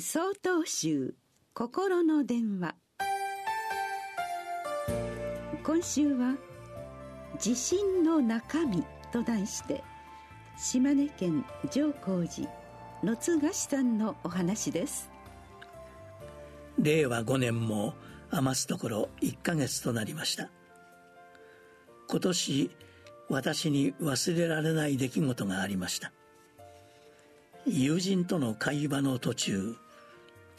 総統集心の電話。今週は「地震の中身」と題して島根県上皇寺野津菓子さんのお話です。令和5年も余すところ1ヶ月となりました。今年私に忘れられない出来事がありました。友人との会話の途中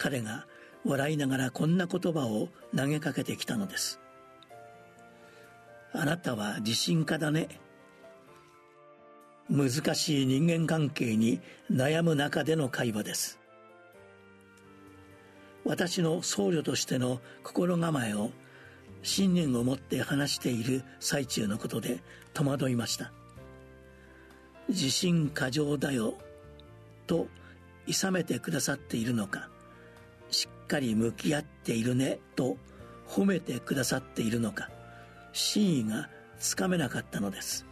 彼が笑いながらこんな言葉を投げかけてきたのです。あなたは自信家だね。難しい人間関係に悩む中での会話です。私の僧侶としての心構えを信念を持って話している最中のことで戸惑いました。自信過剰だよと諌めてくださっているのか。かり向き合っているねと褒めてくださっているのか真意がつかめなかったのです。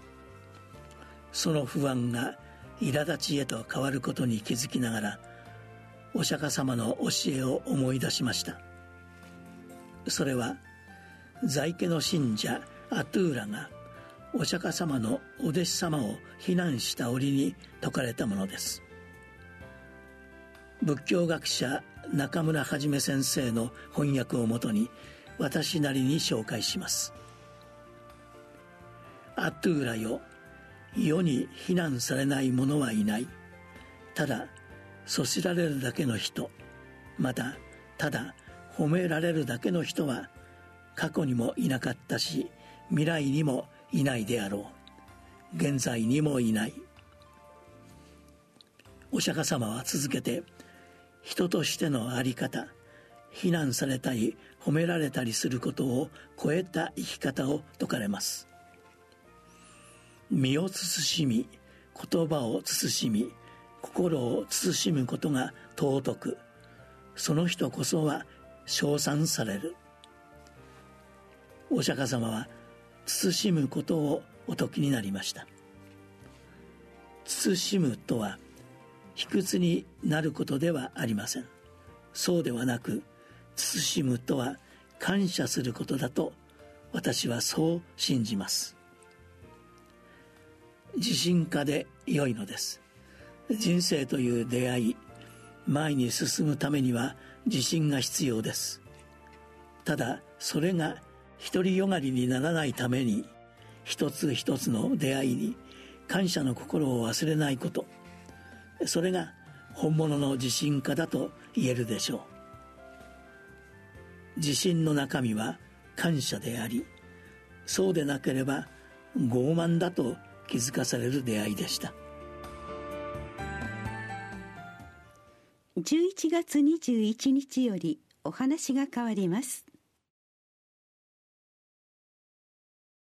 その不安が苛立ちへと変わることに気づきながらお釈迦様の教えを思い出しました。それは在家の信者アトゥーラがお釈迦様のお弟子様を非難した折に説かれたものです。仏教学者中村はじめ先生の翻訳をもとに私なりに紹介します。アトゥーラよ。世に非難されない者はいない。ただそしられるだけの人。またただ褒められるだけの人は過去にもいなかったし未来にもいないであろう。現在にもいない。お釈迦様は続けて人としての在り方非難されたり褒められたりすることを超えた生き方を説かれます。身を慎み言葉を慎み心を慎むことが尊く。その人こそは称賛される。お釈迦様は慎むことをお説きになりました。慎むとは卑屈になることではありません。そうではなく慎むとは感謝することだと私はそう信じます。自信家で良いのです。人生という出会い前に進むためには自信が必要です。ただそれが独りよがりにならないために一つ一つの出会いに感謝の心を忘れないこと。それが本物の自信家だと言えるでしょう。自信の中身は感謝でありそうでなければ傲慢だと気づかされる出会いでした。11月21日よりお話が変わります。